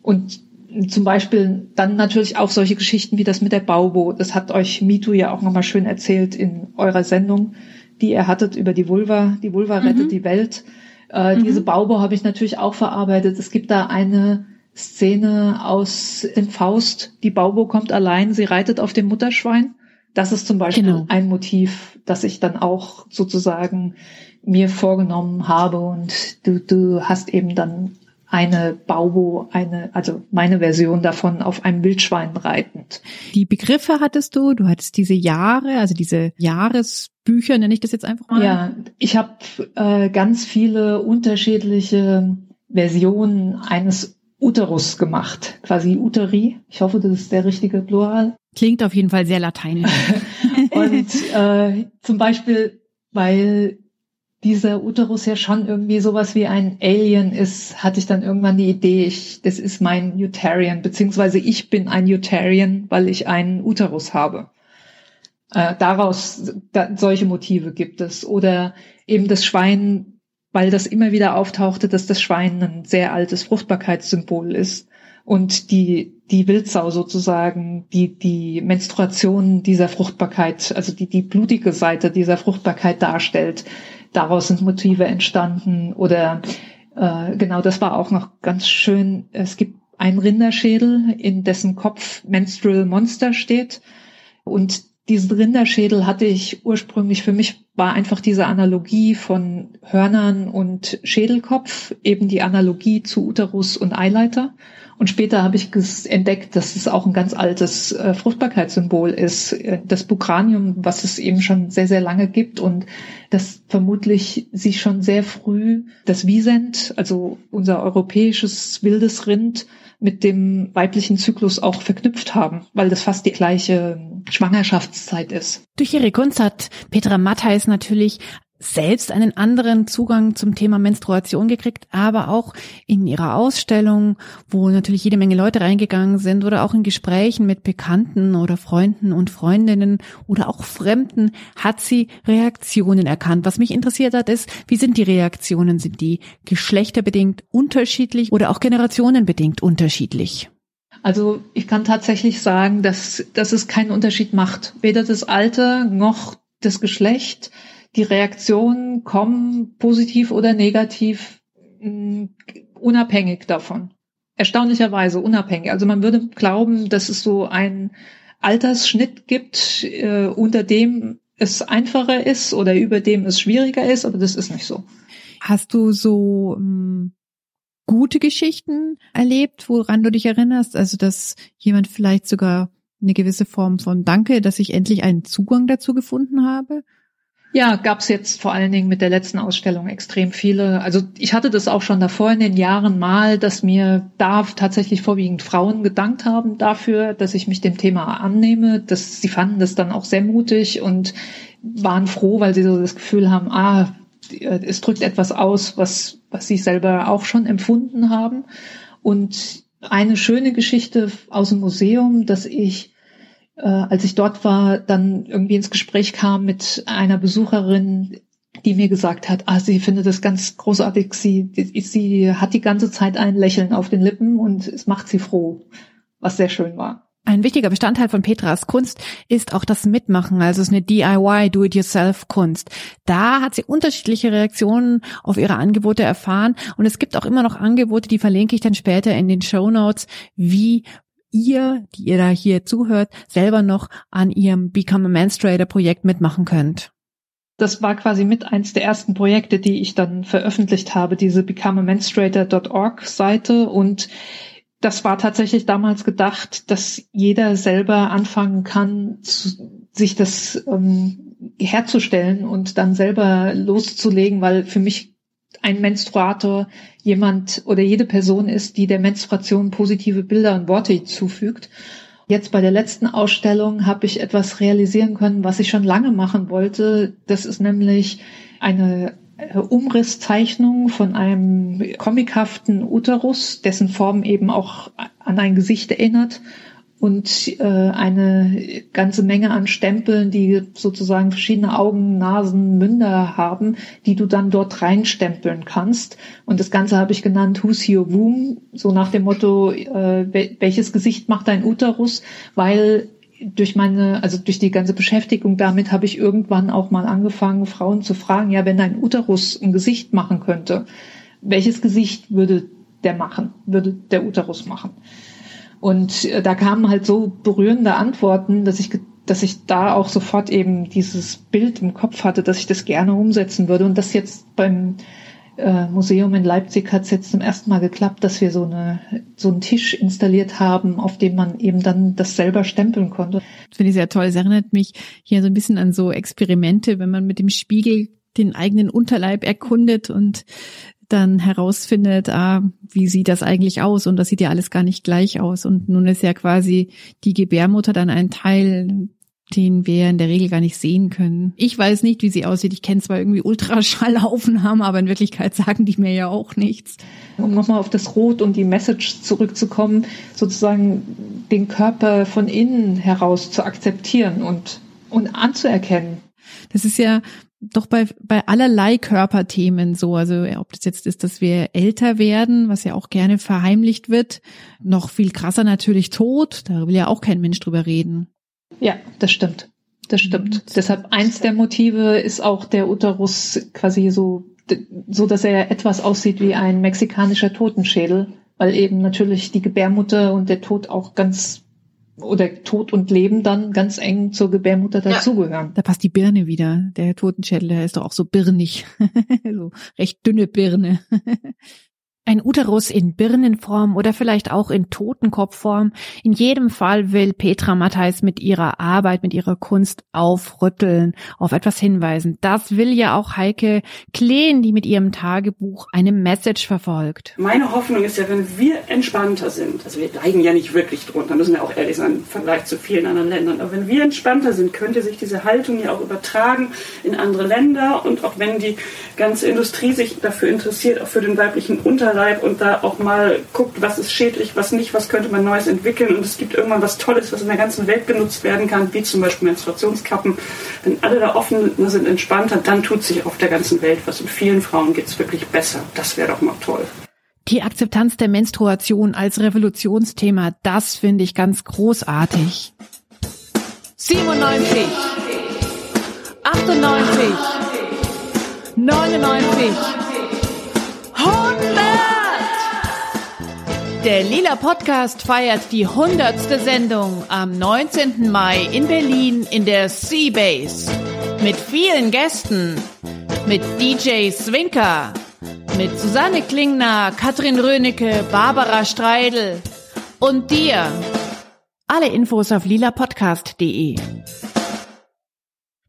Und zum Beispiel dann natürlich auch solche Geschichten wie das mit der Baubo. Das hat euch Mitu ja auch nochmal schön erzählt in eurer Sendung, die ihr hattet über die Vulva. Die Vulva mhm. rettet die Welt. Äh, mhm. Diese Baubo habe ich natürlich auch verarbeitet. Es gibt da eine Szene aus dem Faust. Die Baubo kommt allein, sie reitet auf dem Mutterschwein. Das ist zum Beispiel genau. ein Motiv, das ich dann auch sozusagen mir vorgenommen habe und du, du hast eben dann eine Baubo, eine, also meine Version davon auf einem Wildschwein reitend. Die Begriffe hattest du, du hattest diese Jahre, also diese Jahresbücher, nenne ich das jetzt einfach mal. Ja, ich habe äh, ganz viele unterschiedliche Versionen eines Uterus gemacht, quasi Uteri. Ich hoffe, das ist der richtige Plural. Klingt auf jeden Fall sehr lateinisch. Und äh, zum Beispiel, weil dieser Uterus ja schon irgendwie sowas wie ein Alien ist, hatte ich dann irgendwann die Idee, ich, das ist mein Utarian, beziehungsweise ich bin ein Utarian, weil ich einen Uterus habe. Äh, daraus da, solche Motive gibt es. Oder eben das Schwein, weil das immer wieder auftauchte, dass das Schwein ein sehr altes Fruchtbarkeitssymbol ist und die die Wildsau sozusagen die die Menstruation dieser Fruchtbarkeit, also die die blutige Seite dieser Fruchtbarkeit darstellt daraus sind Motive entstanden oder äh, genau das war auch noch ganz schön. Es gibt einen Rinderschädel, in dessen Kopf Menstrual Monster steht und diesen Rinderschädel hatte ich ursprünglich für mich war einfach diese Analogie von Hörnern und Schädelkopf, eben die Analogie zu Uterus und Eileiter. Und später habe ich entdeckt, dass es auch ein ganz altes äh, Fruchtbarkeitssymbol ist, äh, das Bukranium, was es eben schon sehr, sehr lange gibt und das vermutlich sich schon sehr früh das Wiesent, also unser europäisches wildes Rind, mit dem weiblichen Zyklus auch verknüpft haben, weil das fast die gleiche Schwangerschaftszeit ist. Durch ihre Kunst hat Petra Mattheis natürlich selbst einen anderen Zugang zum Thema Menstruation gekriegt, aber auch in ihrer Ausstellung, wo natürlich jede Menge Leute reingegangen sind oder auch in Gesprächen mit Bekannten oder Freunden und Freundinnen oder auch Fremden hat sie Reaktionen erkannt. Was mich interessiert hat, ist, wie sind die Reaktionen? Sind die geschlechterbedingt unterschiedlich oder auch generationenbedingt unterschiedlich? Also ich kann tatsächlich sagen, dass, dass es keinen Unterschied macht. Weder das Alter noch das Geschlecht die Reaktionen kommen positiv oder negativ mh, unabhängig davon. Erstaunlicherweise unabhängig. Also man würde glauben, dass es so einen Altersschnitt gibt, äh, unter dem es einfacher ist oder über dem es schwieriger ist, aber das ist nicht so. Hast du so ähm, gute Geschichten erlebt, woran du dich erinnerst? Also, dass jemand vielleicht sogar eine gewisse Form von Danke, dass ich endlich einen Zugang dazu gefunden habe? Ja, gab's jetzt vor allen Dingen mit der letzten Ausstellung extrem viele. Also ich hatte das auch schon davor in den Jahren mal, dass mir da tatsächlich vorwiegend Frauen gedankt haben dafür, dass ich mich dem Thema annehme. Dass sie fanden das dann auch sehr mutig und waren froh, weil sie so das Gefühl haben, ah, es drückt etwas aus, was, was sie selber auch schon empfunden haben. Und eine schöne Geschichte aus dem Museum, dass ich äh, als ich dort war, dann irgendwie ins Gespräch kam mit einer Besucherin, die mir gesagt hat, ah, sie findet das ganz großartig, sie, sie hat die ganze Zeit ein Lächeln auf den Lippen und es macht sie froh, was sehr schön war. Ein wichtiger Bestandteil von Petras Kunst ist auch das Mitmachen, also es ist eine DIY, Do-it-yourself-Kunst. Da hat sie unterschiedliche Reaktionen auf ihre Angebote erfahren und es gibt auch immer noch Angebote, die verlinke ich dann später in den Show Notes, wie ihr, die ihr da hier zuhört, selber noch an ihrem Become a Menstruator Projekt mitmachen könnt. Das war quasi mit eins der ersten Projekte, die ich dann veröffentlicht habe, diese becomeamenstruator.org Seite und das war tatsächlich damals gedacht, dass jeder selber anfangen kann, zu, sich das ähm, herzustellen und dann selber loszulegen, weil für mich ein Menstruator jemand oder jede Person ist, die der Menstruation positive Bilder und Worte zufügt. Jetzt bei der letzten Ausstellung habe ich etwas realisieren können, was ich schon lange machen wollte. Das ist nämlich eine Umrisszeichnung von einem comichaften Uterus, dessen Form eben auch an ein Gesicht erinnert und äh, eine ganze Menge an Stempeln, die sozusagen verschiedene Augen, Nasen, Münder haben, die du dann dort reinstempeln kannst. Und das Ganze habe ich genannt Who's Your Womb, so nach dem Motto, äh, welches Gesicht macht dein Uterus, weil durch meine, also durch die ganze Beschäftigung damit habe ich irgendwann auch mal angefangen, Frauen zu fragen, ja, wenn dein Uterus ein Gesicht machen könnte, welches Gesicht würde der machen, würde der Uterus machen? Und äh, da kamen halt so berührende Antworten, dass ich, dass ich da auch sofort eben dieses Bild im Kopf hatte, dass ich das gerne umsetzen würde und das jetzt beim äh, Museum in Leipzig hat es jetzt zum ersten Mal geklappt, dass wir so, eine, so einen Tisch installiert haben, auf dem man eben dann das selber stempeln konnte. Finde ich sehr toll. Es erinnert mich hier so ein bisschen an so Experimente, wenn man mit dem Spiegel den eigenen Unterleib erkundet und dann herausfindet, ah, wie sieht das eigentlich aus? Und das sieht ja alles gar nicht gleich aus. Und nun ist ja quasi die Gebärmutter dann ein Teil, den wir in der Regel gar nicht sehen können. Ich weiß nicht, wie sie aussieht. Ich kenne zwar irgendwie Ultraschallaufnahmen, aber in Wirklichkeit sagen die mir ja auch nichts. Um nochmal auf das Rot und die Message zurückzukommen, sozusagen den Körper von innen heraus zu akzeptieren und, und anzuerkennen. Das ist ja doch bei, bei allerlei Körperthemen so, also ob das jetzt ist, dass wir älter werden, was ja auch gerne verheimlicht wird, noch viel krasser natürlich tot, da will ja auch kein Mensch drüber reden. Ja, das stimmt. Das stimmt. Mhm. Deshalb eins der Motive ist auch der Uterus quasi so, so dass er etwas aussieht wie ein mexikanischer Totenschädel, weil eben natürlich die Gebärmutter und der Tod auch ganz oder Tod und Leben dann ganz eng zur Gebärmutter dazugehören. Ja. Da passt die Birne wieder. Der Totenschädel, der ist doch auch so birnig. so recht dünne Birne. Ein Uterus in Birnenform oder vielleicht auch in Totenkopfform. In jedem Fall will Petra Matthijs mit ihrer Arbeit, mit ihrer Kunst aufrütteln, auf etwas hinweisen. Das will ja auch Heike Kleen, die mit ihrem Tagebuch eine Message verfolgt. Meine Hoffnung ist ja, wenn wir entspannter sind, also wir leiden ja nicht wirklich drunter, müssen wir auch ehrlich sein, im Vergleich zu vielen anderen Ländern, aber wenn wir entspannter sind, könnte sich diese Haltung ja auch übertragen in andere Länder und auch wenn die ganze Industrie sich dafür interessiert, auch für den weiblichen Unterleib, Unterleib und da auch mal guckt, was ist schädlich, was nicht, was könnte man Neues entwickeln und es gibt irgendwann was Tolles, was in der ganzen Welt genutzt werden kann, wie zum Beispiel Menstruationskappen. Wenn alle da offen sind, entspannter, dann tut sich auf der ganzen Welt was und vielen Frauen geht es wirklich besser. Das wäre doch mal toll. Die Akzeptanz der Menstruation als Revolutionsthema, das finde ich ganz großartig. 97, 98, 99, Der Lila Podcast feiert die hundertste Sendung am 19. Mai in Berlin in der Seabase. Mit vielen Gästen. Mit DJ Swinker. Mit Susanne Klingner, Katrin Rönecke, Barbara Streidel und dir. Alle Infos auf lilapodcast.de.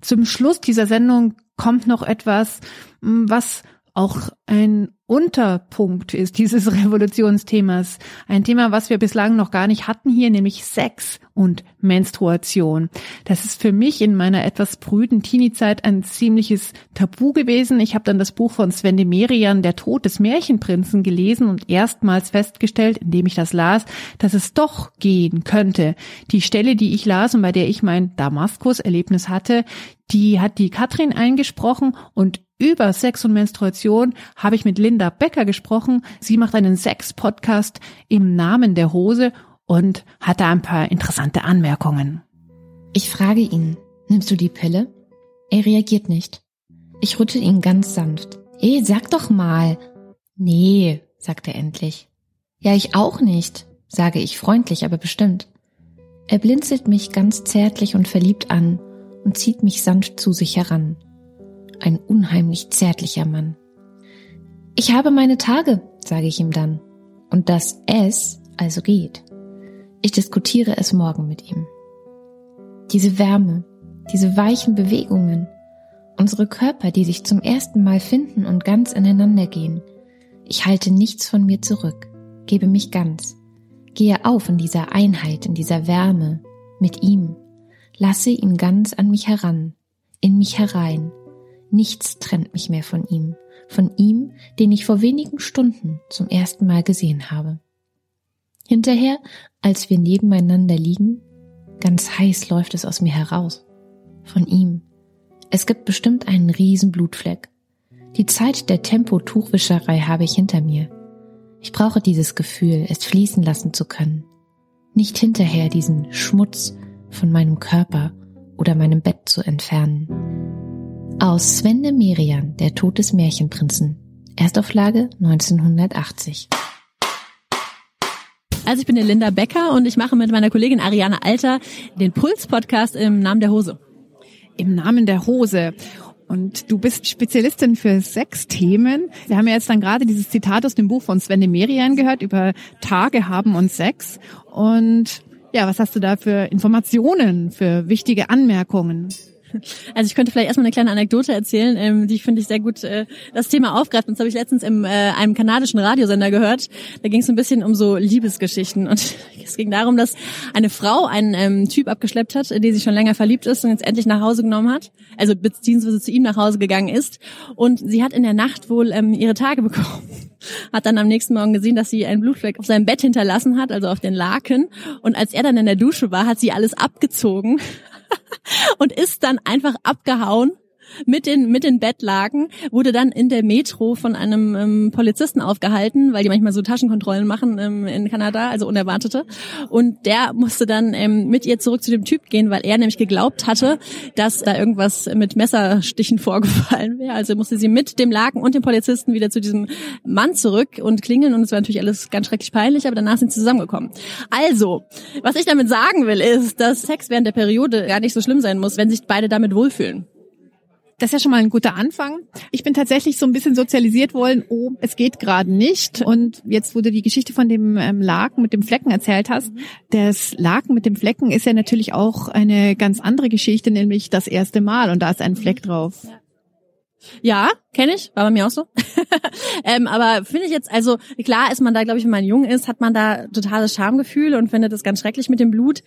Zum Schluss dieser Sendung kommt noch etwas, was auch ein Unterpunkt ist dieses Revolutionsthemas. Ein Thema, was wir bislang noch gar nicht hatten hier, nämlich Sex und Menstruation. Das ist für mich in meiner etwas brüden Teenie-Zeit ein ziemliches Tabu gewesen. Ich habe dann das Buch von Sven de Merian, Der Tod des Märchenprinzen, gelesen und erstmals festgestellt, indem ich das las, dass es doch gehen könnte. Die Stelle, die ich las und bei der ich mein Damaskus-Erlebnis hatte, die hat die Katrin eingesprochen und über Sex und Menstruation habe ich mit Linda Becker gesprochen. Sie macht einen Sex-Podcast im Namen der Hose und hat da ein paar interessante Anmerkungen. Ich frage ihn, nimmst du die Pille? Er reagiert nicht. Ich rüttel ihn ganz sanft. Ey, sag doch mal. Nee, sagt er endlich. Ja, ich auch nicht, sage ich freundlich, aber bestimmt. Er blinzelt mich ganz zärtlich und verliebt an und zieht mich sanft zu sich heran ein unheimlich zärtlicher Mann. Ich habe meine Tage, sage ich ihm dann, und dass es also geht. Ich diskutiere es morgen mit ihm. Diese Wärme, diese weichen Bewegungen, unsere Körper, die sich zum ersten Mal finden und ganz ineinander gehen. Ich halte nichts von mir zurück, gebe mich ganz, gehe auf in dieser Einheit, in dieser Wärme, mit ihm, lasse ihn ganz an mich heran, in mich herein, Nichts trennt mich mehr von ihm, von ihm, den ich vor wenigen Stunden zum ersten Mal gesehen habe. Hinterher, als wir nebeneinander liegen, ganz heiß läuft es aus mir heraus. Von ihm. Es gibt bestimmt einen riesen Blutfleck. Die Zeit der Tempotuchwischerei habe ich hinter mir. Ich brauche dieses Gefühl, es fließen lassen zu können. Nicht hinterher diesen Schmutz von meinem Körper oder meinem Bett zu entfernen. Aus Sven de Merian, Der Tod des Märchenprinzen. Erstauflage 1980. Also ich bin die Linda Becker und ich mache mit meiner Kollegin Ariane Alter den Puls-Podcast im Namen der Hose. Im Namen der Hose. Und du bist Spezialistin für Sexthemen. Wir haben ja jetzt dann gerade dieses Zitat aus dem Buch von Sven de Merian gehört über Tage haben und Sex. Und ja, was hast du da für Informationen, für wichtige Anmerkungen? Also ich könnte vielleicht erstmal eine kleine Anekdote erzählen, ähm, die finde ich sehr gut äh, das Thema aufgreift. Und das habe ich letztens im äh, einem kanadischen Radiosender gehört. Da ging es ein bisschen um so Liebesgeschichten. Und es ging darum, dass eine Frau einen ähm, Typ abgeschleppt hat, in den sie schon länger verliebt ist und jetzt endlich nach Hause genommen hat. Also beziehungsweise zu ihm nach Hause gegangen ist. Und sie hat in der Nacht wohl ähm, ihre Tage bekommen. Hat dann am nächsten Morgen gesehen, dass sie einen Blutfleck auf seinem Bett hinterlassen hat, also auf den Laken. Und als er dann in der Dusche war, hat sie alles abgezogen, und ist dann einfach abgehauen mit den mit den Bettlaken wurde dann in der Metro von einem ähm, Polizisten aufgehalten, weil die manchmal so Taschenkontrollen machen ähm, in Kanada, also unerwartete. Und der musste dann ähm, mit ihr zurück zu dem Typ gehen, weil er nämlich geglaubt hatte, dass da irgendwas mit Messerstichen vorgefallen wäre. Also musste sie mit dem Laken und dem Polizisten wieder zu diesem Mann zurück und klingeln. Und es war natürlich alles ganz schrecklich peinlich, aber danach sind sie zusammengekommen. Also, was ich damit sagen will, ist, dass Sex während der Periode gar nicht so schlimm sein muss, wenn sich beide damit wohlfühlen. Das ist ja schon mal ein guter Anfang. Ich bin tatsächlich so ein bisschen sozialisiert worden, oh, es geht gerade nicht. Und jetzt, wo du die Geschichte von dem ähm, Laken mit dem Flecken erzählt hast, das Laken mit dem Flecken ist ja natürlich auch eine ganz andere Geschichte, nämlich das erste Mal und da ist ein Fleck drauf. Ja, kenne ich, war bei mir auch so. ähm, aber finde ich jetzt, also klar ist man da, glaube ich, wenn man jung ist, hat man da totales Schamgefühl und findet das ganz schrecklich mit dem Blut.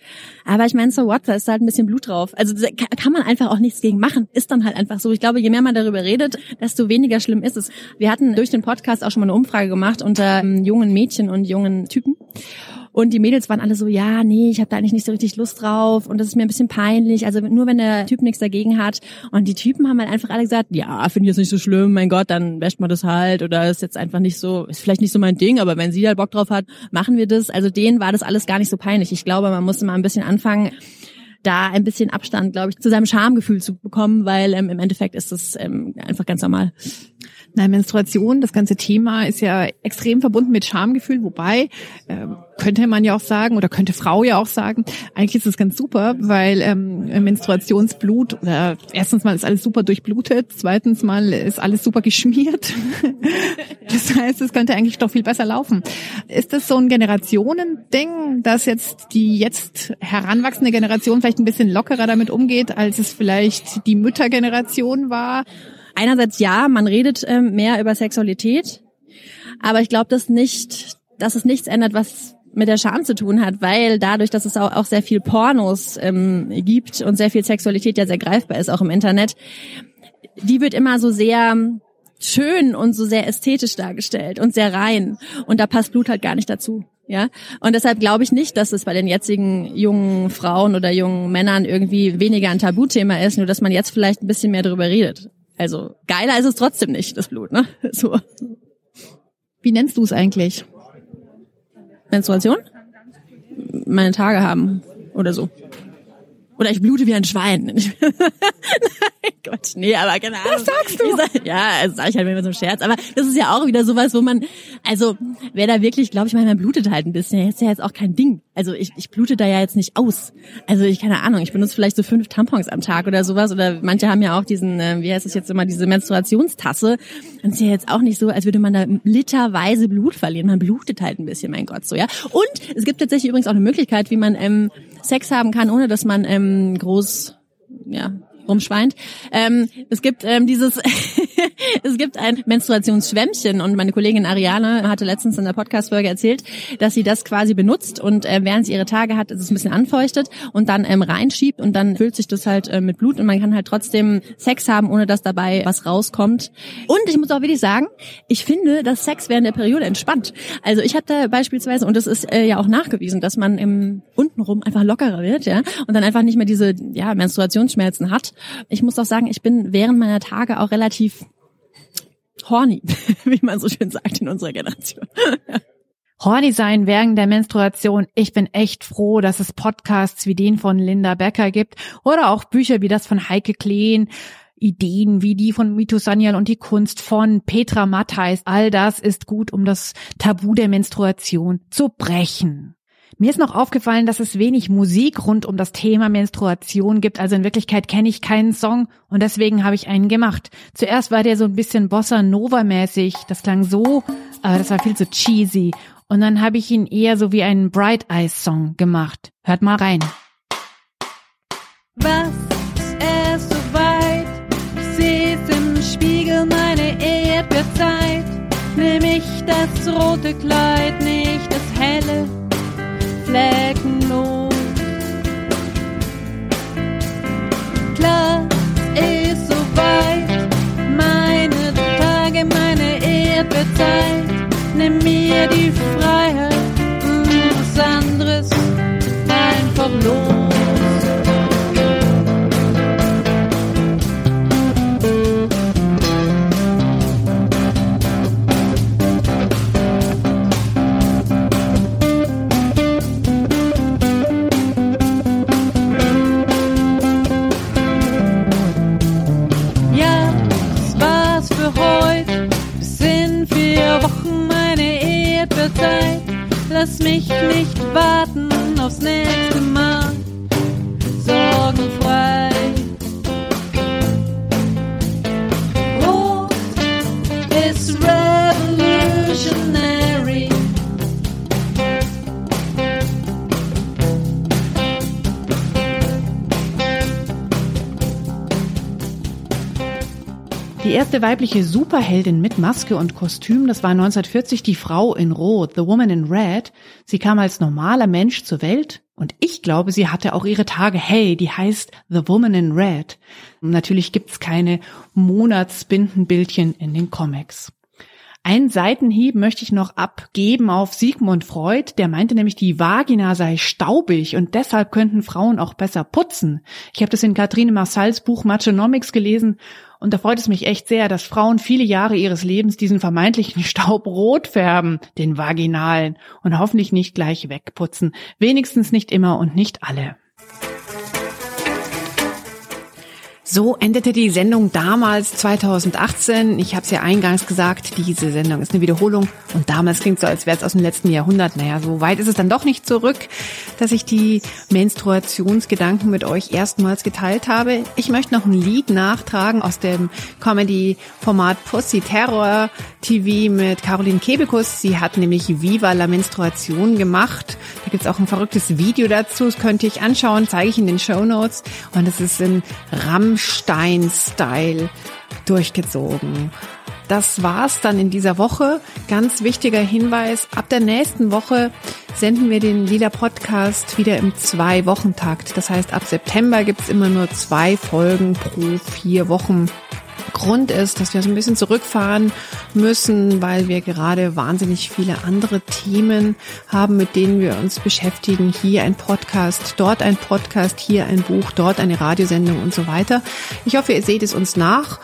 Aber ich meine, so what, da ist halt ein bisschen Blut drauf. Also kann man einfach auch nichts gegen machen. Ist dann halt einfach so. Ich glaube, je mehr man darüber redet, desto weniger schlimm ist es. Wir hatten durch den Podcast auch schon mal eine Umfrage gemacht unter ähm, jungen Mädchen und jungen Typen. Und die Mädels waren alle so, ja, nee, ich habe da eigentlich nicht so richtig Lust drauf und das ist mir ein bisschen peinlich. Also nur wenn der Typ nichts dagegen hat. Und die Typen haben halt einfach alle gesagt, ja, finde ich jetzt nicht so schlimm, mein Gott, dann wäscht man das halt oder ist jetzt einfach nicht so, ist vielleicht nicht so mein Ding, aber wenn sie halt Bock drauf hat, machen wir das. Also denen war das alles gar nicht so peinlich. Ich glaube, man musste mal ein bisschen anfangen, da ein bisschen Abstand, glaube ich, zu seinem Schamgefühl zu bekommen, weil ähm, im Endeffekt ist das ähm, einfach ganz normal. Nein, Menstruation, das ganze Thema ist ja extrem verbunden mit Schamgefühl, wobei äh, könnte man ja auch sagen oder könnte Frau ja auch sagen, eigentlich ist es ganz super, weil ähm, Menstruationsblut oder erstens mal ist alles super durchblutet, zweitens mal ist alles super geschmiert. das heißt, es könnte eigentlich doch viel besser laufen. Ist das so ein Generationending, dass jetzt die jetzt heranwachsende Generation vielleicht ein bisschen lockerer damit umgeht, als es vielleicht die Müttergeneration war? Einerseits ja, man redet ähm, mehr über Sexualität, aber ich glaube, dass nicht, dass es nichts ändert, was mit der Scham zu tun hat, weil dadurch, dass es auch, auch sehr viel Pornos ähm, gibt und sehr viel Sexualität ja sehr greifbar ist, auch im Internet, die wird immer so sehr schön und so sehr ästhetisch dargestellt und sehr rein. Und da passt Blut halt gar nicht dazu. Ja, und deshalb glaube ich nicht, dass es bei den jetzigen jungen Frauen oder jungen Männern irgendwie weniger ein Tabuthema ist, nur dass man jetzt vielleicht ein bisschen mehr darüber redet. Also geiler ist es trotzdem nicht, das Blut, ne? So. Wie nennst du es eigentlich? Menstruation? Meine Tage haben oder so. Oder ich blute wie ein Schwein. Nein, Gott, nee, aber keine Ahnung. Was sagst du? Sag, ja, das sage ich halt immer so ein Scherz. Aber das ist ja auch wieder sowas, wo man, also wer da wirklich, glaube ich, mal, man blutet halt ein bisschen. Das ist ja jetzt auch kein Ding. Also ich, ich blute da ja jetzt nicht aus. Also ich keine Ahnung, ich benutze vielleicht so fünf Tampons am Tag oder sowas. Oder manche haben ja auch diesen, äh, wie heißt das jetzt immer, diese Menstruationstasse. Das ist ja jetzt auch nicht so, als würde man da literweise Blut verlieren. Man blutet halt ein bisschen, mein Gott, so ja. Und es gibt tatsächlich übrigens auch eine Möglichkeit, wie man ähm, Sex haben kann, ohne dass man ähm, groß ja, rumschweint. Ähm, es gibt ähm, dieses, es gibt ein Menstruationsschwämmchen und meine Kollegin Ariane hatte letztens in der Podcast-Folge erzählt, dass sie das quasi benutzt und äh, während sie ihre Tage hat, ist es ein bisschen anfeuchtet und dann ähm, reinschiebt und dann füllt sich das halt äh, mit Blut und man kann halt trotzdem Sex haben, ohne dass dabei was rauskommt. Und ich muss auch wirklich sagen, ich finde, dass Sex während der Periode entspannt. Also ich hatte beispielsweise, und das ist äh, ja auch nachgewiesen, dass man im untenrum einfach lockerer wird, ja, und dann einfach nicht mehr diese ja, Menstruationsschmerzen hat. Ich muss auch sagen, ich bin während meiner Tage auch relativ horny, wie man so schön sagt in unserer Generation. Horny sein während der Menstruation. Ich bin echt froh, dass es Podcasts wie den von Linda Becker gibt oder auch Bücher wie das von Heike Kleen. Ideen wie die von Mito Sanyal und die Kunst von Petra Matthijs. All das ist gut, um das Tabu der Menstruation zu brechen. Mir ist noch aufgefallen, dass es wenig Musik rund um das Thema Menstruation gibt. Also in Wirklichkeit kenne ich keinen Song und deswegen habe ich einen gemacht. Zuerst war der so ein bisschen Bossa Nova mäßig. Das klang so, aber das war viel zu cheesy. Und dann habe ich ihn eher so wie einen Bright Eyes Song gemacht. Hört mal rein. Was ist so weit? Siehst im Spiegel meine Erdbeerzeit. Nimm ich das rote Kleid, nicht das helle fleckenlos. Klar ist so weit, meine Tage, meine Erdbeerzeit. Nimm mir die Freiheit, was anderes einfach los. Weibliche Superheldin mit Maske und Kostüm, das war 1940 die Frau in Rot, The Woman in Red. Sie kam als normaler Mensch zur Welt und ich glaube, sie hatte auch ihre Tage. Hey, die heißt The Woman in Red. Und natürlich gibt's keine Monatsbindenbildchen in den Comics. Einen Seitenhieb möchte ich noch abgeben auf Sigmund Freud, der meinte nämlich, die Vagina sei staubig und deshalb könnten Frauen auch besser putzen. Ich habe das in Kathrine Marsals Buch Machonomics gelesen und da freut es mich echt sehr, dass Frauen viele Jahre ihres Lebens diesen vermeintlichen Staub rot färben, den vaginalen, und hoffentlich nicht gleich wegputzen. Wenigstens nicht immer und nicht alle. So endete die Sendung damals 2018. Ich habe es ja eingangs gesagt, diese Sendung ist eine Wiederholung und damals klingt so, als wäre es aus dem letzten Jahrhundert. Naja, so weit ist es dann doch nicht zurück, dass ich die Menstruationsgedanken mit euch erstmals geteilt habe. Ich möchte noch ein Lied nachtragen aus dem Comedy-Format Pussy Terror TV mit Caroline Kebekus. Sie hat nämlich Viva la Menstruation gemacht. Da gibt's auch ein verrücktes Video dazu. Das könnt ihr euch anschauen, zeige ich in den Show Notes. Und es ist in Rammstein-Style durchgezogen. Das war's dann in dieser Woche. Ganz wichtiger Hinweis. Ab der nächsten Woche senden wir den Lila Podcast wieder im Zwei-Wochen-Takt. Das heißt, ab September gibt's immer nur zwei Folgen pro vier Wochen. Grund ist, dass wir so ein bisschen zurückfahren müssen, weil wir gerade wahnsinnig viele andere Themen haben, mit denen wir uns beschäftigen. Hier ein Podcast, dort ein Podcast, hier ein Buch, dort eine Radiosendung und so weiter. Ich hoffe, ihr seht es uns nach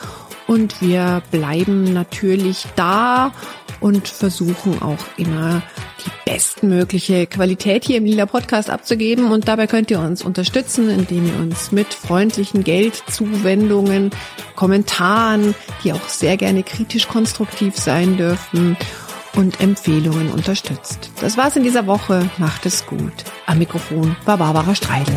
und wir bleiben natürlich da und versuchen auch immer die bestmögliche Qualität hier im Lila Podcast abzugeben. Und dabei könnt ihr uns unterstützen, indem ihr uns mit freundlichen Geldzuwendungen, Kommentaren, die auch sehr gerne kritisch konstruktiv sein dürfen, und Empfehlungen unterstützt. Das war's in dieser Woche. Macht es gut. Am Mikrofon war Barbara Streidel.